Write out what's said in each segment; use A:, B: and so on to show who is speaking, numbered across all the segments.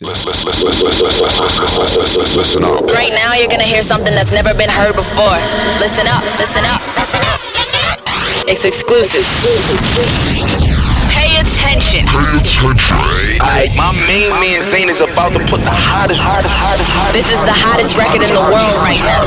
A: Listen up. Right now, you're gonna hear something that's never been heard before. Listen up, listen up, listen up, listen up. It's exclusive. Pay attention.
B: Pay attention. Alright, my main man Zane is about to put the hottest, hottest, hottest, hottest.
A: This is the hottest record in the world right now.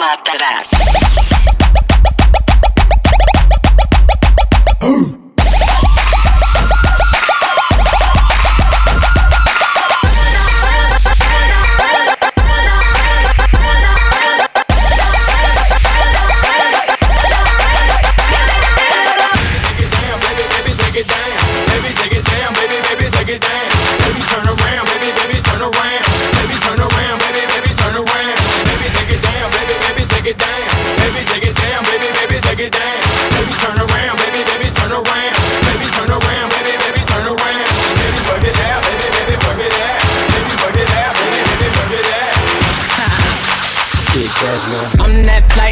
C: That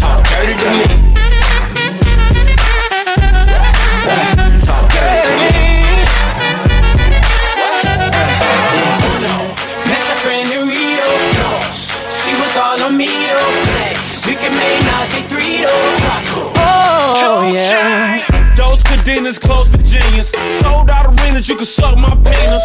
D: Talk dirty to me. Talk dirty to me. Met your friend in Rio. She was all on me. Oh, yeah.
C: Those close to. Sold out arenas, you can suck my penis.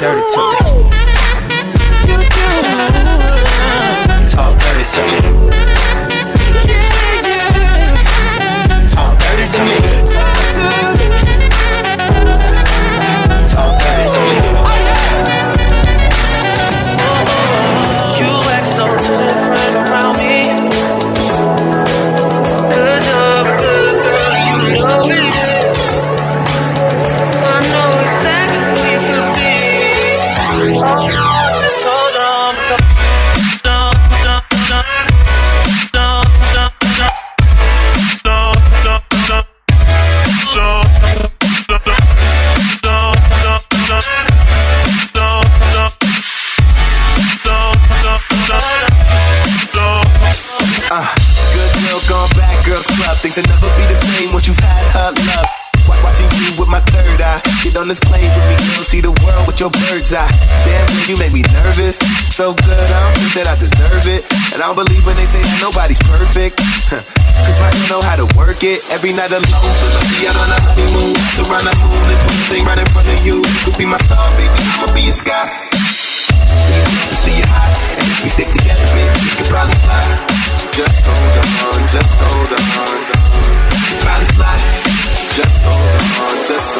D: 32. Your.
E: Damn, you make me nervous. So good, I don't think that I deserve it. And I don't believe when they say that nobody's perfect. Cause my girl know how to work it. Every night alone, feel like we out on a honeymoon. Surround the moon and put thing right in front of you. You could be my star, baby. I'ma be your sky. Just to your eye. And if we stick together, baby, we could probably fly. Just hold on, just hold on. Probably fly. Just hold on, just hold on.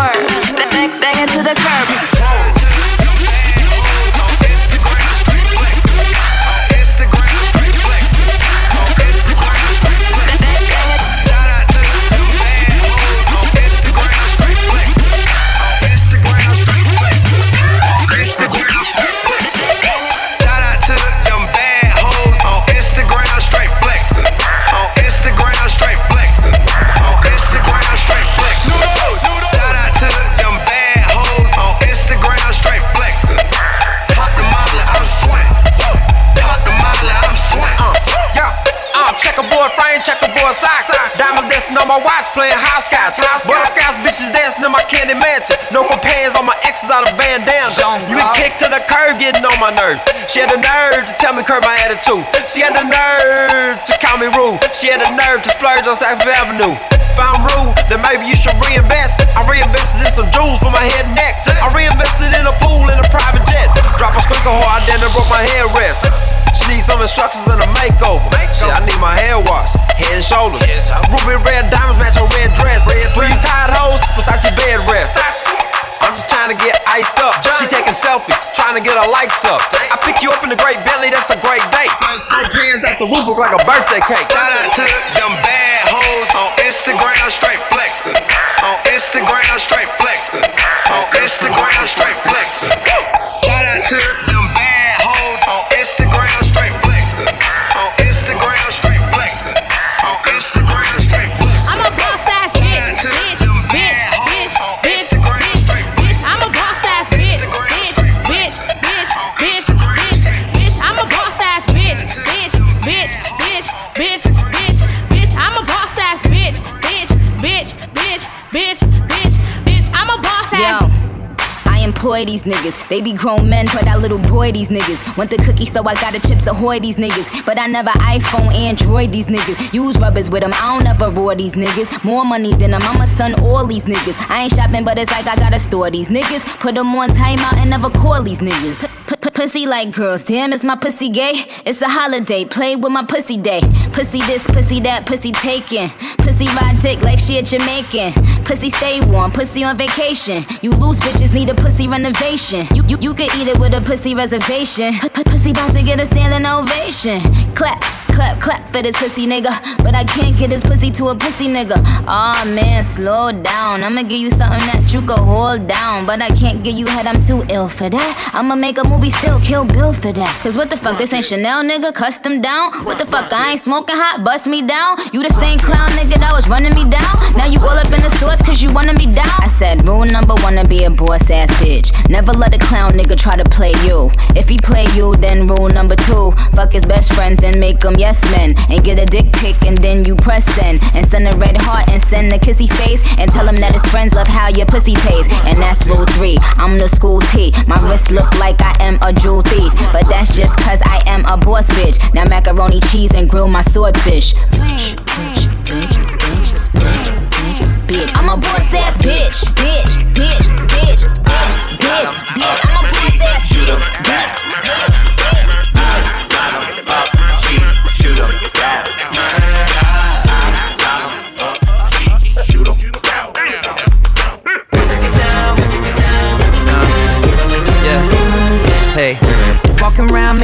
F: Back, back, back into the curb.
G: Dancing in my candy mansion. No companions on my exes out of bandana. You get kicked to the curb, getting on my nerves. She had the nerve to tell me curb my attitude. She had the nerve to call me rude. She had the nerve to splurge on South Avenue. If I'm rude, then maybe you should reinvest. I reinvested in some jewels for my head and neck. I reinvested in a pool in a private jet. Drop a squint so hard, then I broke my headrest. She needs some instructions and a makeover. Shit, I need my hair washed, head and shoulders. Ruby red diamonds match her red dress. Red Three tied hoes, Versace bed rest. I'm just trying to get iced up. She taking selfies, trying to get her likes up. I pick you up in the great Bentley, that's a great date. My pants at the roof look like a birthday cake.
B: Shout out to them bad hoes on Instagram, straight flexing. On Instagram, straight flexing. On Instagram, straight flexing. Shout out to them
H: employ these niggas. They be grown men for that little boy, these niggas. Want the cookie, so I got the chips ahoy, these niggas. But I never iPhone, Android, these niggas. Use rubbers with them, I don't ever roar these niggas. More money than a mama, son, all these niggas. I ain't shopping, but it's like I gotta store these niggas. Put them on timeout and never call these niggas. Pussy like girls, damn, is my pussy gay? It's a holiday, play with my pussy day. Pussy this, pussy that, pussy taken. Pussy ride dick like she a Jamaican. Pussy stay warm, pussy on vacation. You lose bitches, need a pussy renovation. You you, you could eat it with a pussy reservation. P- pussy about to get a standing ovation. Clap, clap, clap for this pussy nigga. But I can't get this pussy to a pussy nigga. Aw man, slow down. I'ma give you something that you could hold down. But I can't give you head, I'm too ill for that. I'ma make a movie still kill Bill for that. Cause what the fuck, this ain't Chanel nigga, custom down. What the fuck, I ain't smoking hot, bust me down. You the same clown nigga that was running me down. Now you all up in the stores cause you wanna me down. I said, rule number one to be a boss ass bitch. Never let a clown nigga try to play you. If he play you, then rule number two. Fuck his best friends, then make them yes men. And get a dick pic and then you press send. And send a red heart and send a kissy face. And tell him that his friends love how your pussy tastes. And that's rule three. I'm the school T. My wrist look like I am a jewel thief. But that's just cause I am a boss bitch. Now macaroni cheese and grill my swordfish. Bitch, bitch, bitch, bitch, bitch, bitch, bitch. I'm a boss ass bitch, bitch, bitch, bitch, bitch, bitch, bitch. I'm a bitch, bitch, bitch, bitch.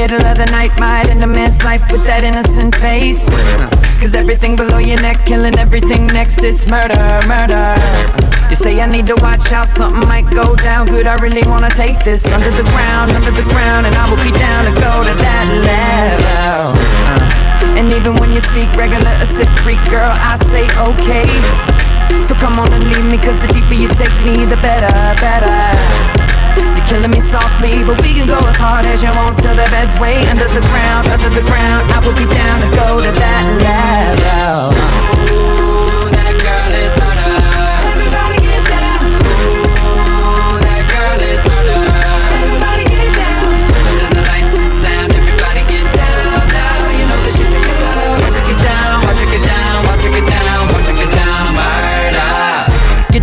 I: Middle of the night, might end a man's life with that innocent face. Cause everything below your neck, killing everything next, it's murder, murder. You say I need to watch out, something might go down. Good, I really wanna take this under the ground, under the ground, and I will be down to go to that level. Uh, And even when you speak regular, a sick freak girl, I say okay. So come on and leave me, cause the deeper you take me, the better, better. You're killing me softly, but we can go as hard as you want till the bed's way under the ground, under the ground. I will be down to go to that level.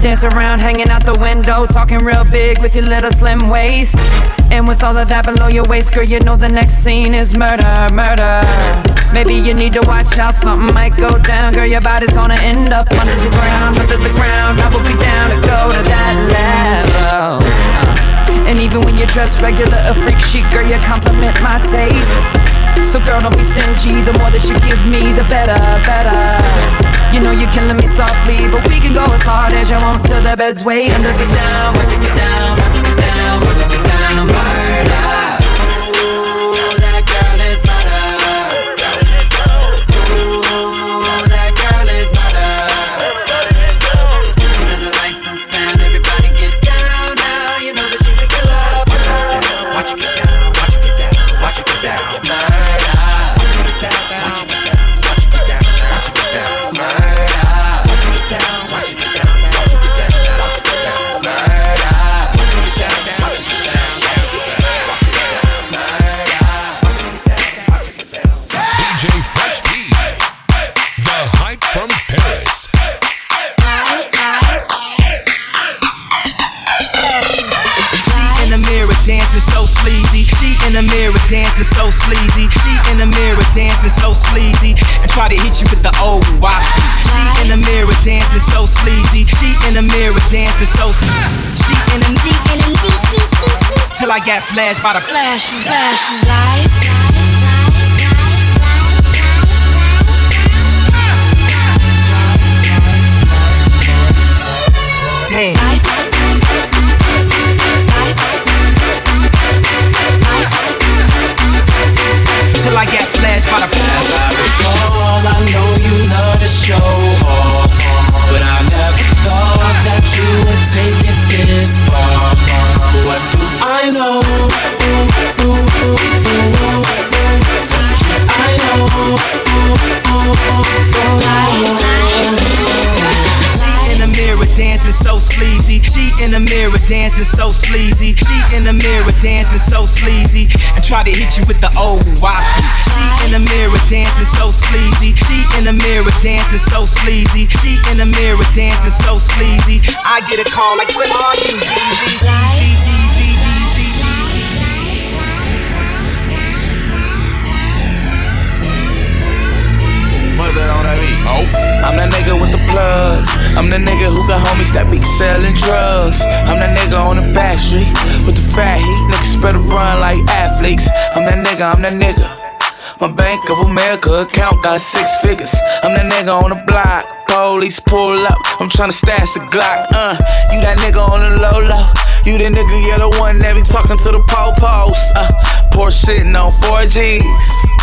I: Dance around, hanging out the window, talking real big with your little slim waist. And with all of that below your waist, girl, you know the next scene is murder, murder. Maybe you need to watch out, something might go down. Girl, your body's gonna end up under the ground, under the ground. I will be down to go to that level. Uh, And even when you dress regular, a freak chic, girl, you compliment my taste. So girl, don't be stingy. The more that you give me, the better, better. You know you're killing me softly, but we can go as hard as you want till the bed's way under. Get down, get down,
J: I got flashed by the flashing, flashing light. Till I get flashed by the As I recall,
K: I know you love to show. Off But I never thought that you would take it this far
J: dancing so sleazy. She in the mirror dancing so sleazy. She in the mirror dancing so sleazy. And try to hit you with the old wafty. She in the mirror dancing so sleazy. She in the mirror dancing so sleazy. She in the mirror dancing so sleazy. I get a call like, what are you?
L: That on that beat? Oh. I'm that nigga with the plugs. I'm the nigga who got homies that be selling drugs. I'm that nigga on the back street with the fat heat. Niggas better run like athletes. I'm that nigga, I'm that nigga. My Bank of America account got six figures. I'm that nigga on the block. Police pull up. I'm tryna stash the Glock. Uh, you that nigga on the low low. You the nigga, yeah, the one that be talking to the po-pos. Uh, poor shitting on 4Gs.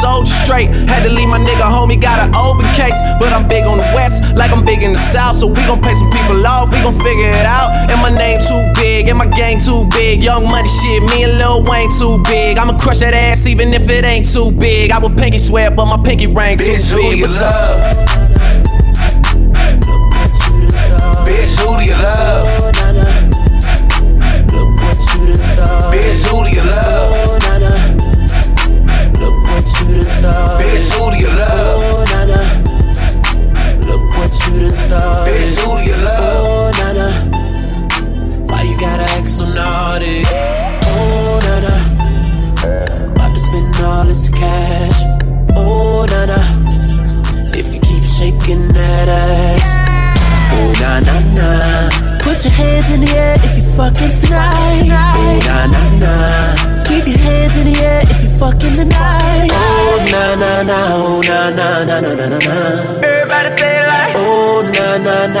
M: soldiers straight. Had to leave my nigga home, he got an open case. But I'm big on the west, like I'm big in the south. So we gon' pay some people off, we gon' figure it out. And my name too big, and my gang too big. Young money shit, me and Lil Wayne too big. I'ma crush that ass even if it ain't too big. I would pinky swear, but my pinky ring too
L: Bitch, who
M: big.
L: do you love? Bitch, who do you love? Bitch, who do you love? Bitch, who do you love? Bitch,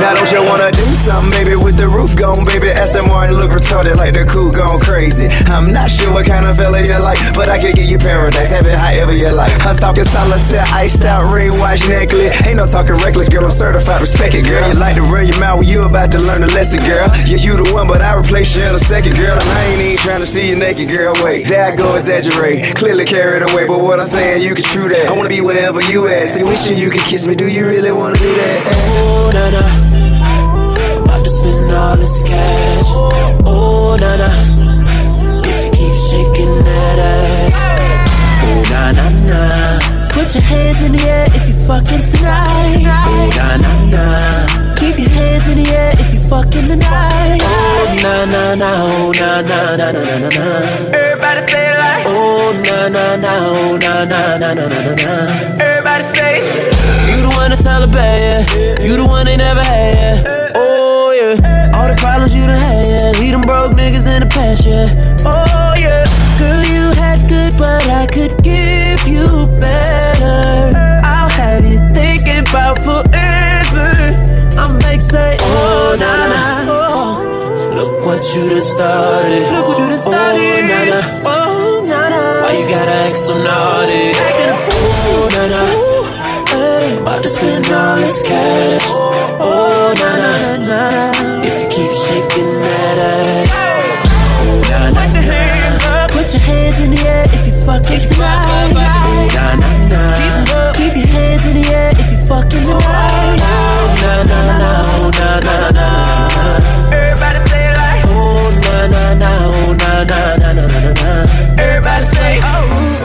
B: Now don't you wanna do something, baby, with the roof gone, baby? Aston Martin look retarded like the crew gone crazy. I'm not sure what kind of fella you like, but I can get you paradise, have it however you like. I'm talking solitaire, iced out ring watch necklace. Ain't no talking reckless, girl. I'm certified, respect it, girl. You like to run your mouth when you about to learn a lesson, girl. Yeah, you the one, but I replace you in a second, girl. And I ain't even trying to see you naked, girl. Wait, there I go exaggerate, clearly carried away. But what I'm saying, you can true that. I wanna be wherever you at. Say, wishing you could kiss me. Do you really wanna do that?
K: Oh, na na. About to spend all this cash. Oh, na na. If you keep shaking that ass. Oh, na na na. Put your hands in the air if you fucking tonight. Oh, na na na. Keep your hands in the air if you fucking tonight. Oh, na na na. Oh, na na na na na na na.
M: Everybody say it like.
K: Oh, na na na. Oh, na na na na na na na.
M: Everybody say.
K: You the one celebrate, yeah. You the one they never had, yeah yeah. Oh, yeah. Girl, you had good, but I could give you better. I'll have you thinking about forever. I'm say, oh,
N: na na na. Look what you done started. Look what you done oh, started. Oh, na na. Oh, na na. Why you gotta act so naughty? Acting a fool, oh na na. Ooh. Hey, about to spend all this cash. Oh, na na na. Put your hands up. Put your hands in the air if you fucking tonight. Nah, nah, nah. Keep up. Keep your hands in the air if you fucking tonight. Oh,
O: nah, nah, nah, oh, nah, nah, nah. Everybody say like. Oh, nah, nah, nah, oh, nah, nah, nah, nah,
N: nah, nah. Everybody
O: say oh.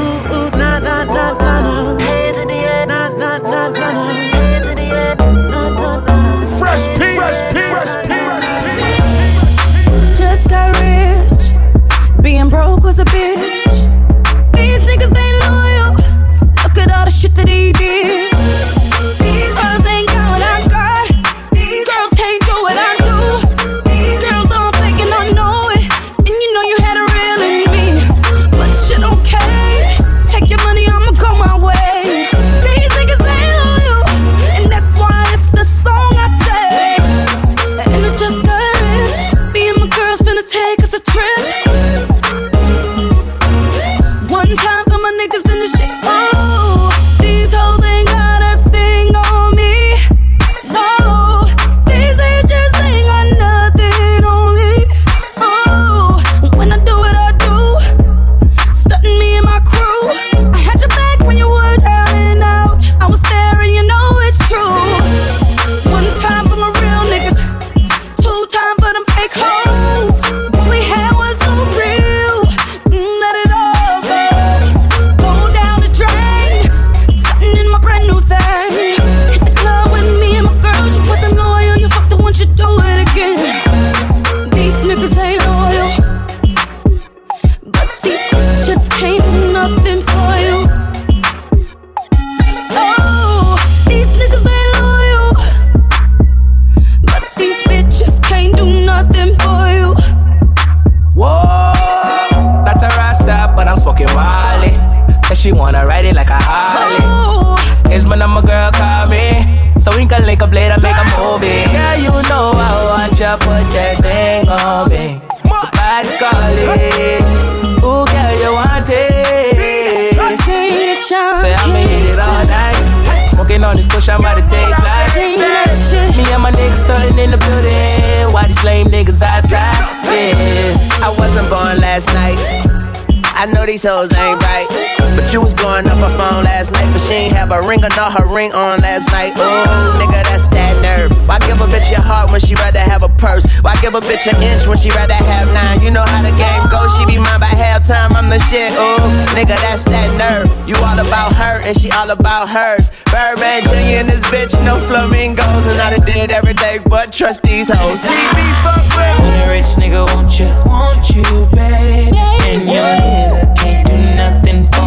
O: these hoes ain't right. But you was blowing up her phone last night, but she ain't have her ring or not her ring on last night. Ooh, nigga, that's that nerve. Why give a bitch your heart when she rather have a purse? Why give a bitch an inch when she rather have nine? You know how the game goes, she be mine by halftime. I'm the shit, ooh, nigga, that's that nerve. You all about her and she all about hers. Birdman Jr. and this bitch, no flamingos. And I done did every day but trust these hoes. See me fuck with.
K: When a rich nigga, won't you? Won't you, babe? And your nigga can't do nothing for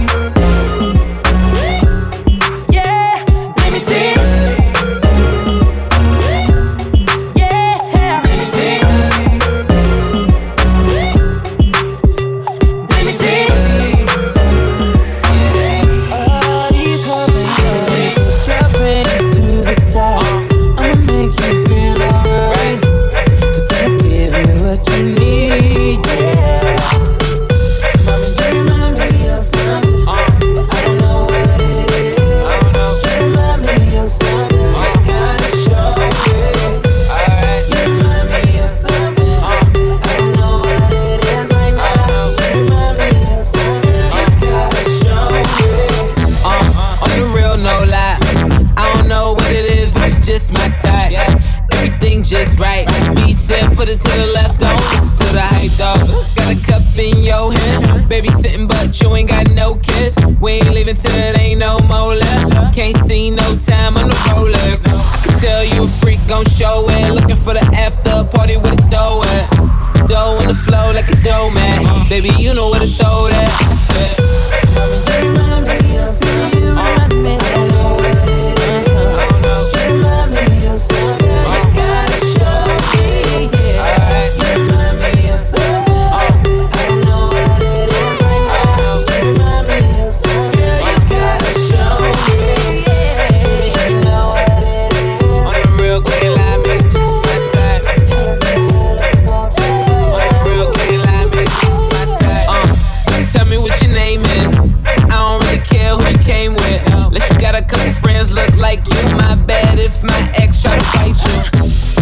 K: You
J: my bad if my ex tries to fight you.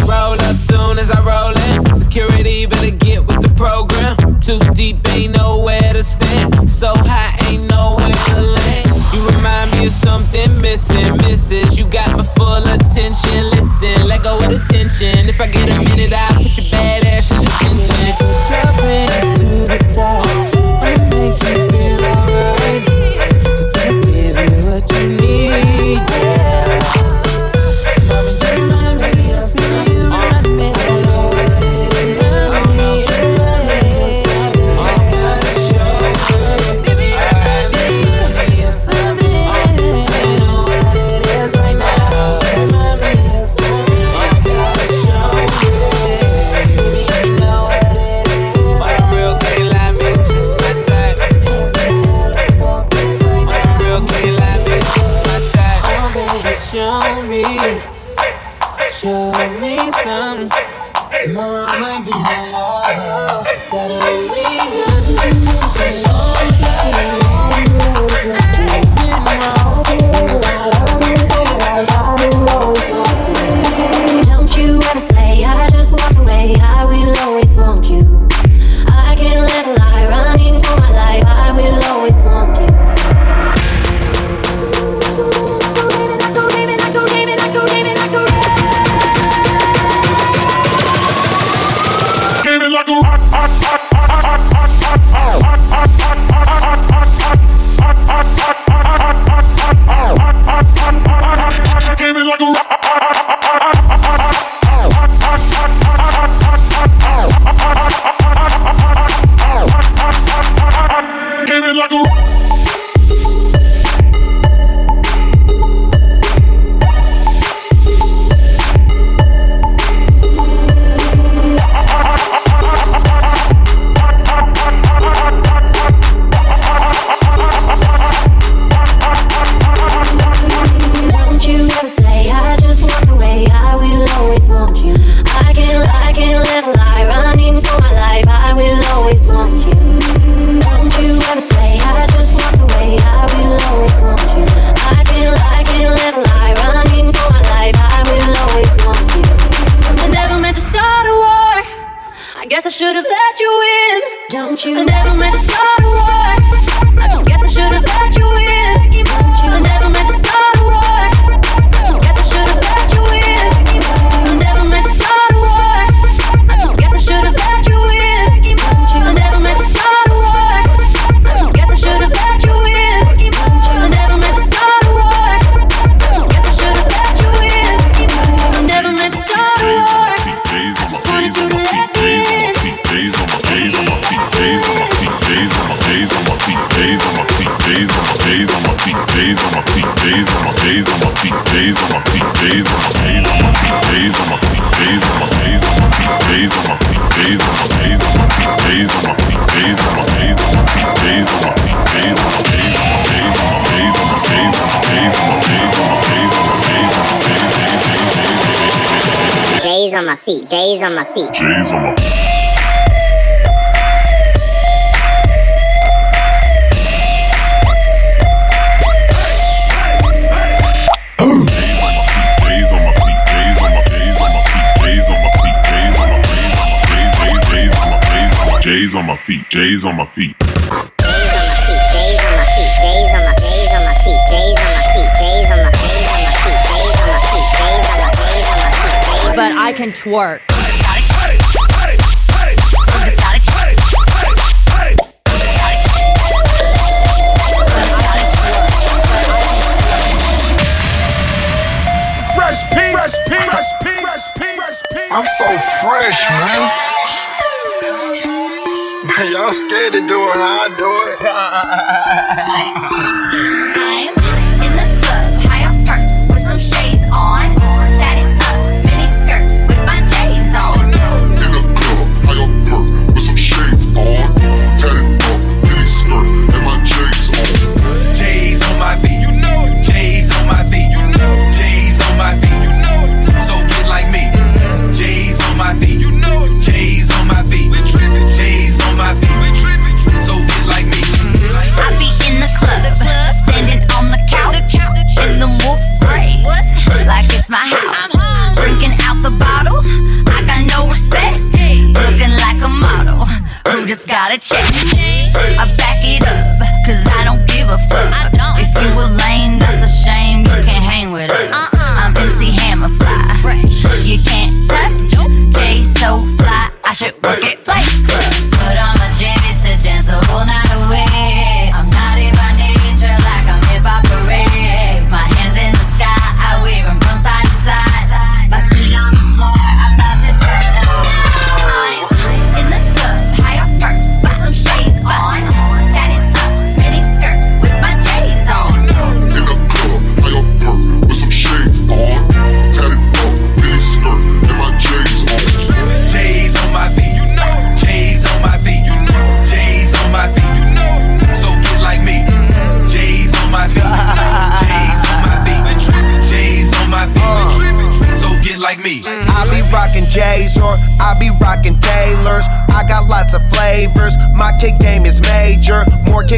J: Roll up soon as I roll in. Security better get with the
K: program. Too
P: deep, ain't nowhere to stand. So high, ain't nowhere to land. You remind me of something missing, misses. You got my full attention. Listen, let go of the tension. If I get a minute, I'll put you
K: back.
Q: J's on my feet, J's on my feet.
R: But I can twerk.
S: I'm so fresh, man. Y'all scared to do it, I do it. a check. I back it up, cause I don't give a fuck. If you a lame,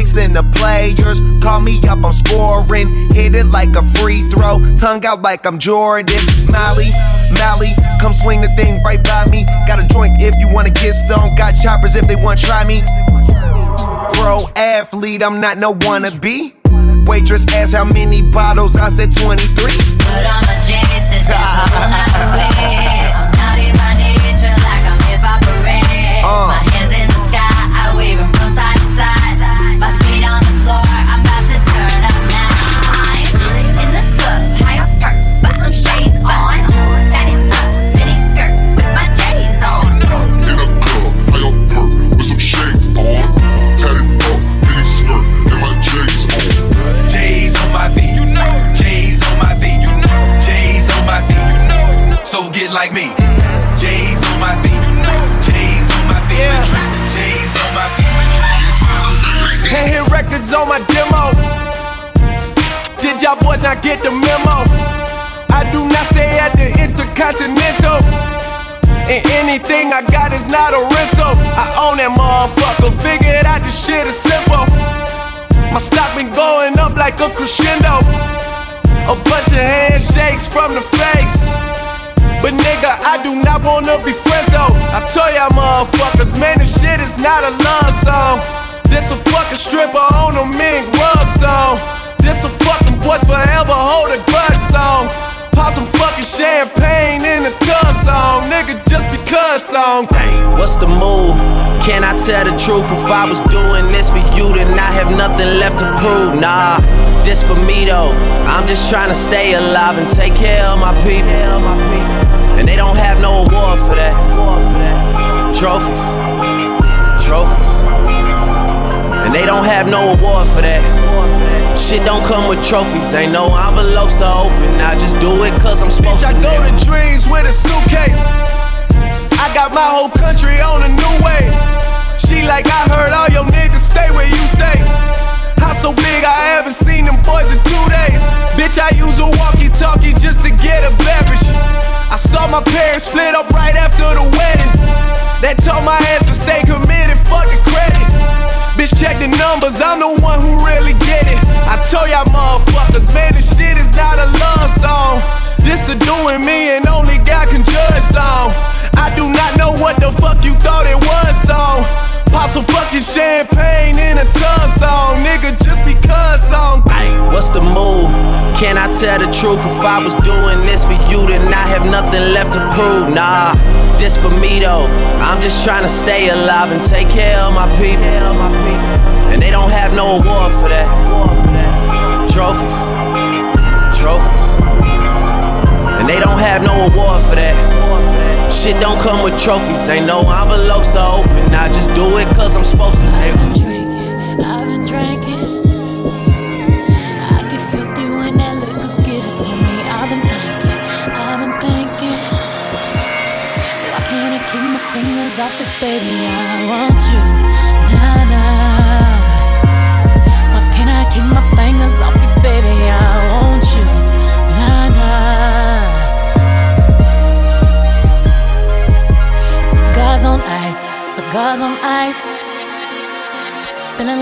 M: kicks the players. Call me up, I'm scoring. Hit it like a free throw, tongue out like I'm Jordan. Mally, Mally, come swing the thing right by me. Got a joint if you wanna get stoned. Got choppers if they wanna try me. Pro athlete, I'm not no wannabe. Waitress asked how many bottles, I said 23.
S: Put on my jammies
T: get
M: the memo? I do not stay at the Intercontinental. And anything I got is not a rental. I own that motherfucker. Figured out this shit is simple. My stock been going up like a crescendo. A bunch of handshakes from the fakes. But nigga, I do not wanna be friends though. I tell y'all motherfuckers, man, this shit is not a love song. This a fucking stripper on a mink rug song. This a fucking boys forever hold a grudge song. Pop some fucking champagne in the tub song, nigga, just because song. Dang, what's the move? Can I tell the truth? If I was doing this for you, then I have nothing left to prove. Nah, this for me though. I'm just trying to stay alive and take care of my people. And they don't have no award for that. Trophies, trophies. And they don't have no award for that. Shit don't come with trophies, ain't no envelopes to open. I just do it cause I'm supposed Bitch, I go to dreams with a suitcase. I got my whole country on a new way. She like, I heard all your niggas stay where you stay. House so big, I haven't seen them boys in two days. Bitch, I use a walkie talkie just to get a beverage. I saw my parents split up right after the wedding. That told my ass to stay committed, fuck the. Bitch, check the numbers, I'm the one who really get it. I told y'all motherfuckers, man, this shit is not a love song. This a doing me and only God can judge song. I do not know what the fuck you thought it was song. Pop some fucking champagne in a tub song, nigga, just because song. What's the move? Can I tell the truth? If I was doing this for you, then I have nothing left to prove. Nah, this for me though. I'm just trying to stay alive and take care of my people. And they don't have no award for that. Trophies, trophies. And they don't have no award for that. Shit don't come with trophies, ain't no envelopes to open. I just do it cause I'm supposed to,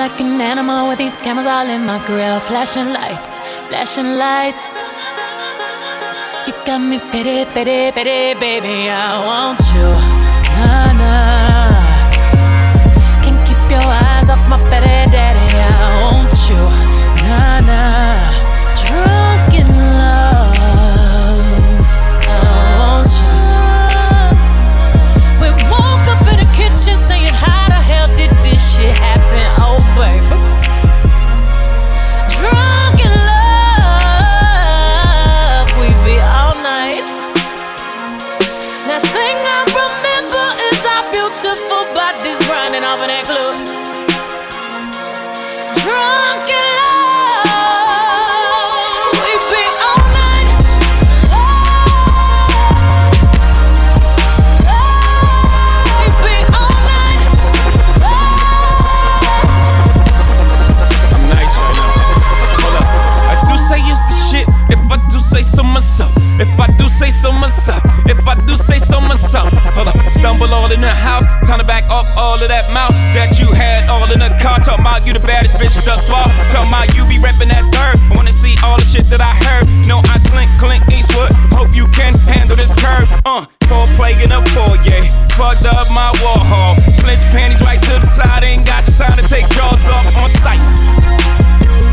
U: like an animal with these cameras all in my grill. Flashing lights, flashing lights. You got me pity, pity, pity, baby. I want you. Nah, nah. Can't keep
C: so myself. If I do say so myself. Hold up, stumble all in the house. Time to back up all of that mouth that you had all in the car. Talking about you the baddest bitch thus far. Talking about you be reppin' that third. I wanna see all the shit that I heard. No, I slink, Clint Eastwood. Hope you can handle this curve. Uh, four plague in a foyer. Fucked up my wall hall. Slint panties right to the side. Ain't got the time to take jaws off on sight.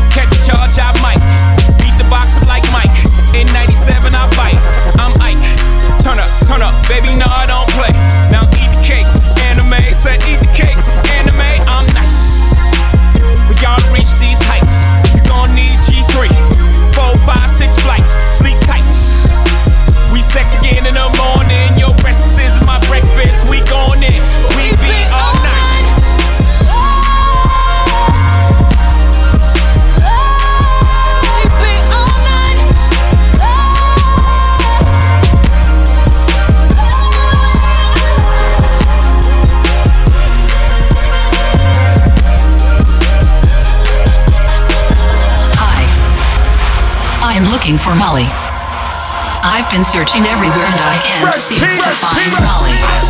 C: Catch a charge, I might. The box up like Mike. In 97, I bite. I'm Ike. Turn up, turn up, baby, no, I don't play. Now eat the cake, anime. Said eat the cake, anime. I'm nice. Y'all to reach these heights, you gon' need G3. Four, five, six flights, sleep tight. We sex again in the morning.
V: Looking for Molly. I've been searching everywhere and I can't seem to find. Molly,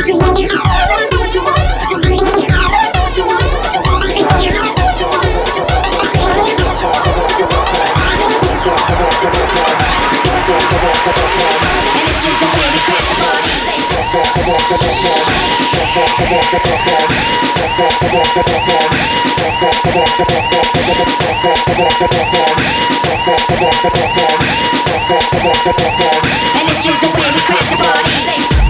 V: And it's
W: just the
V: way we crash the party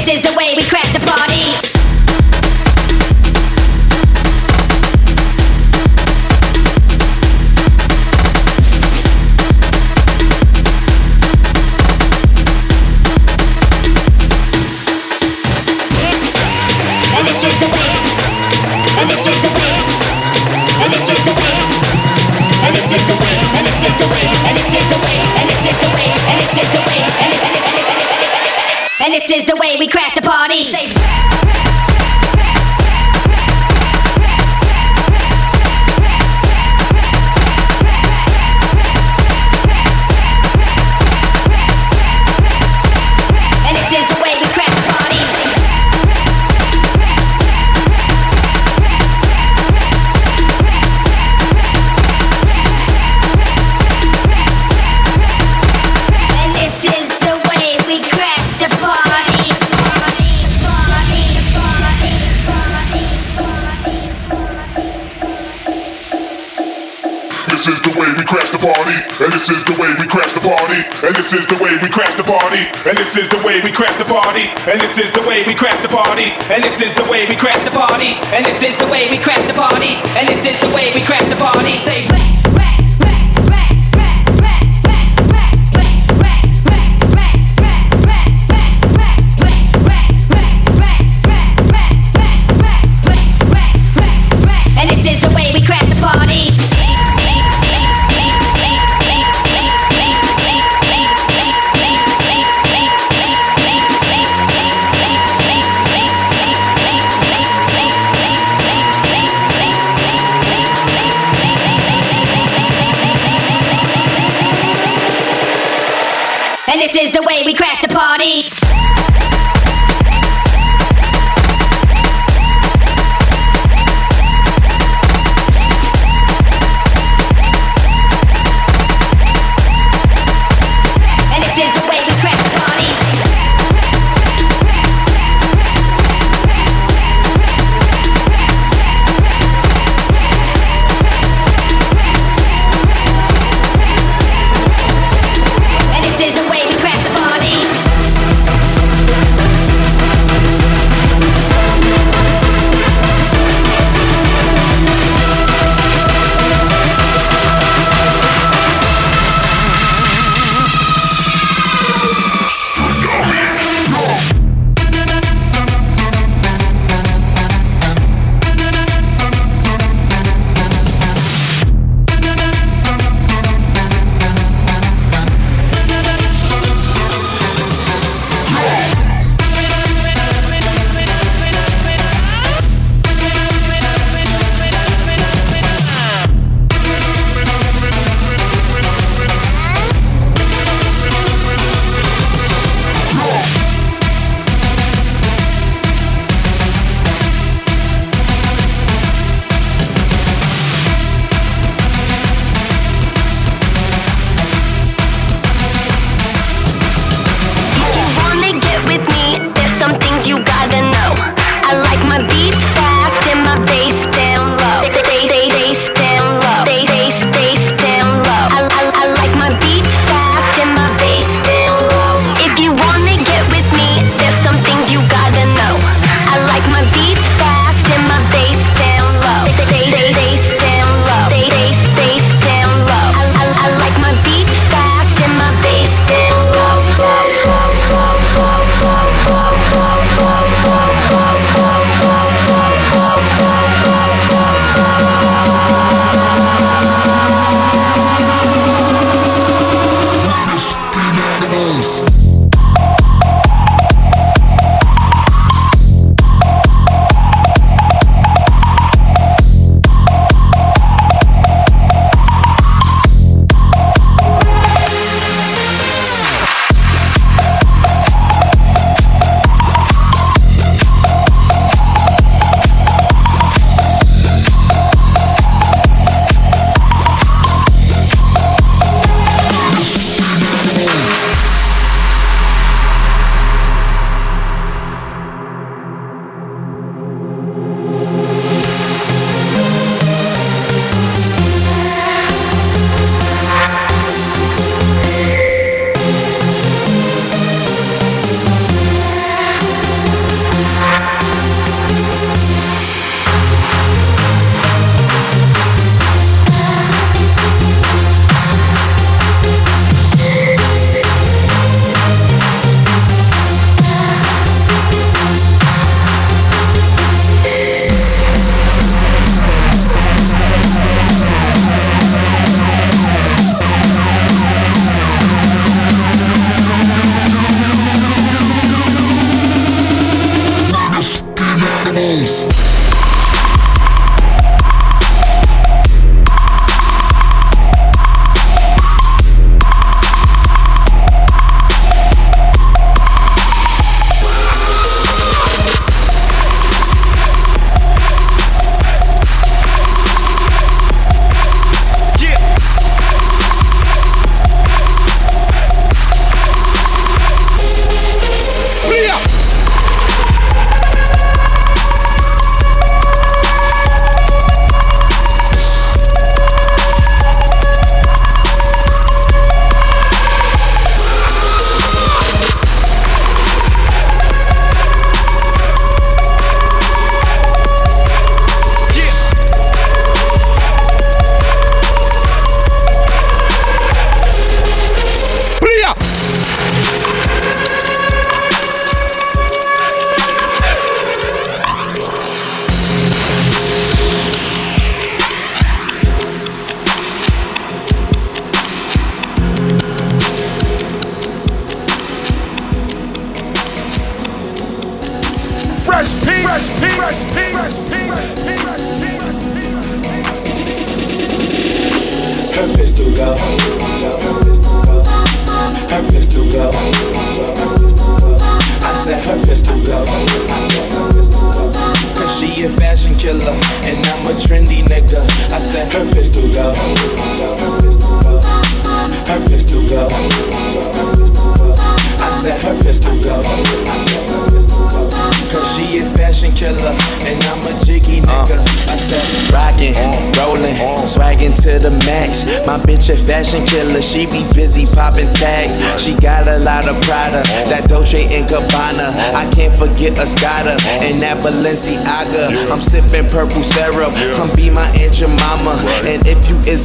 V: This is the way
N: we crash the party. And this is the way. And this is the way. And this is the way. And this is the way. And this is the way. And this is the way. And this is the way. And this is the way. And
W: this is the way we crash the party. Say, And this is the way we crash the party. And this is the way we crash the party. And this is the way we crash the party. And this is the way we crash the party. And this is the way we crash the party. And
X: this is the way we crash the party.
M: And this is the way we crash the party. Say.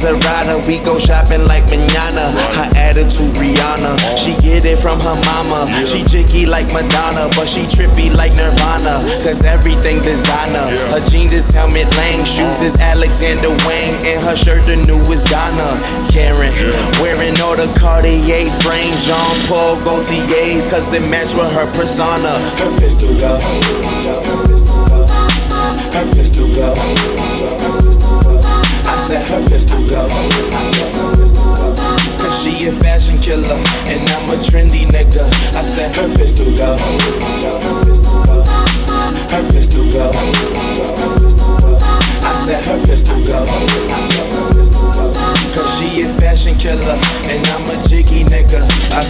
M: We go shopping like manana. Her attitude Rihanna, she get it from her mama. She jiggy like Madonna, but she trippy like Nirvana. Cause everything designer. Her jeans is Helmut Lang, shoes is Alexander Wang, and her shirt the newest Donna. Karan, wearing all the Cartier frames, Jean Paul Gaultier's, cause it match with her persona. Her pistol go.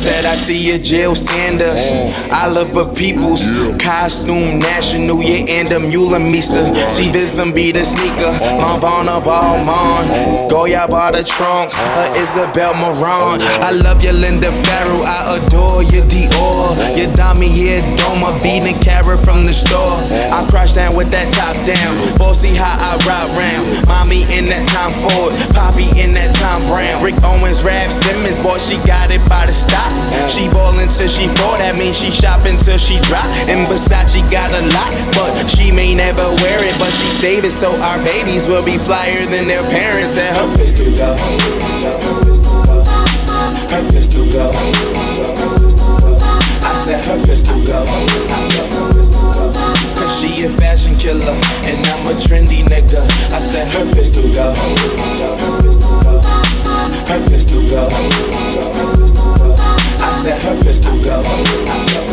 M: Said I see a Jill Sanders. Mm. I love her people's costume national, yeah, and a Mule Meester. Mm. See this one be the sneaker. Mm. Montana Balmain. Goya bought the trunk. Her Isabel Marant. Oh, I love your Linda Farrow. I adore your Dior. Your Damir, Doma. Beating carrot from the store. I crash down with that top down. Bossy how I rock round. Mommy in that Tom Ford. Poppy in that Thom Browne. Rick Owens, Raf Simons. Boy, she got it by the stop. She ballin' till she fall. That means she shopping till she drop. And Versace got a lot, but she may never wear it. But she save it so our babies will be flyer than their parents. And her pistol go. Her pistol go. I said her pistol go. Cause she a fashion killer and I'm a trendy nigga. I said her pistol go. Her pistol go. I said her pistol go.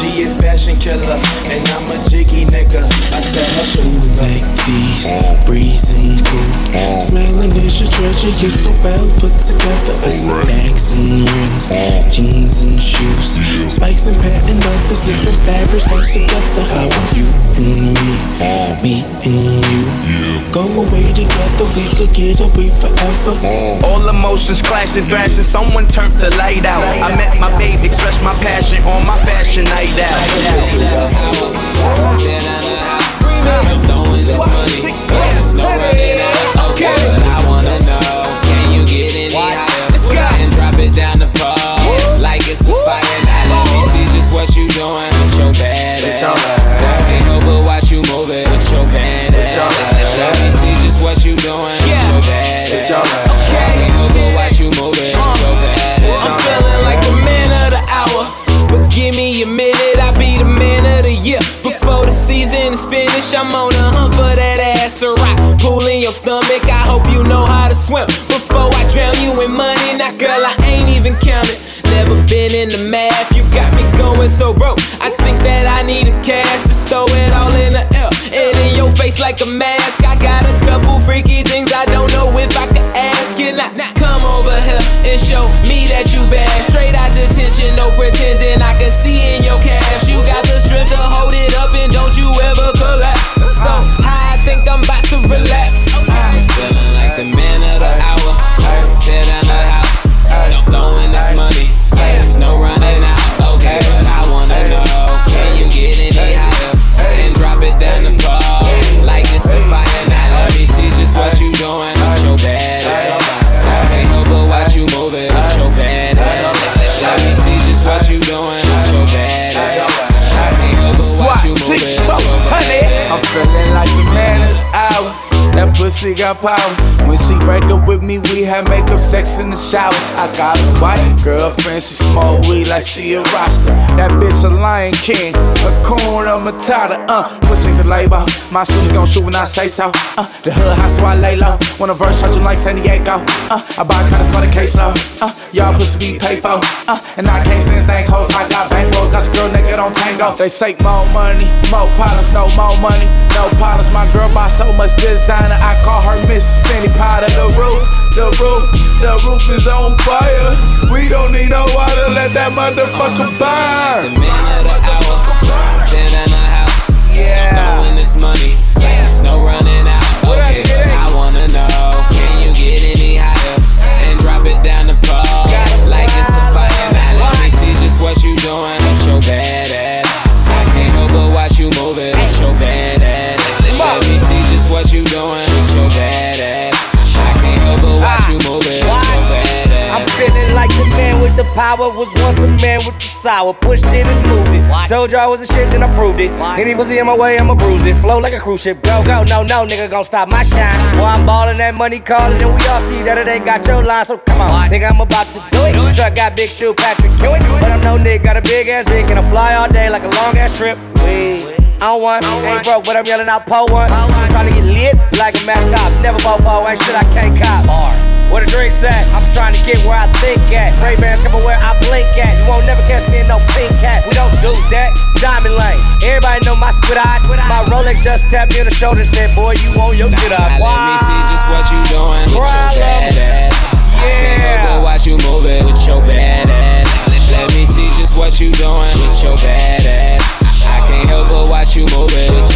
M: Cause she a fashion killer and I'm a jiggy nigga. I said her pistol black tees, breezing cool. Smiling is your treasure, you're so well put together. I see bags and rings, jeans and shoes, spikes and patent leathers, different fabrics match together. How are you and me, me and you? Go away together, we could get away forever. All emotions clashing, thrashing. Someone turned the light out. I met my babe, expressed my passion on my fashion night out.
P: Throwing this money, yeah, it's no
J: swim. Before I drown you in money, now girl, I ain't even counted. Never been in the math, you got me going so broke. I think that I need a cash, just throw it all in the air. And in your face like a mask. I got got
L: power. When she break up with me, we have makeup sex in the shower. I got a white girlfriend, she smoke weed like she a roster. That bitch a Lion King, a corn of Matata, uh, pushing the label. My shooters gon' shoot when I say so. Uh, the hood hot, so I lay low. When a verse charging like San Diego. Uh, I buy condoms by the case low. Uh, y'all pussy be pay for. Uh, and I can't stand stank hoes. I got bankrolls, got your girl naked on tango. They say more money, more problems, no more money, no problems. My girl buy so much designer, I call her Miss Fanny Potter. The roof, the roof, the roof is on fire. We don't need no water, let that motherfucker burn.
P: The man of the hour, ten in the house.
L: Yeah.
P: Throwing this money, like it's no running out. Okay, I wanna know, can you get any higher and drop it down
Y: power was once the man with the sour. Pushed it and moved it. Told you I was a shit, then I proved it. Any pussy in my way, I'ma bruise it. Flow like a cruise ship. Go, go, no, no, nigga, gon' stop my shine. Boy, I'm ballin' that money calling, and we all see that it ain't got your line. So come on, nigga, I'm about to do it. Truck got big shoe, Patrick Hewitt. But I'm no nigga, got a big ass dick, and I fly all day like a long ass trip. We. I don't want, ain't broke, but I'm yelling out po one. Trying to get lit like a match top. Never bought po, ain't shit I can't cop. Where the drinks at? I'm trying to get where I think at. Ray Bans cover where I blink at. You won't never catch me in no pink hat. We don't do that. Diamond lane. Everybody know my squid eye. My Rolex just tapped me on the shoulder and said, Boy, you on your get up.
P: Let me see just what you doing with your bad ass. Help but watch you moving with your bad ass. Let me see just what you doing with your bad ass. I can't help but watch you moving with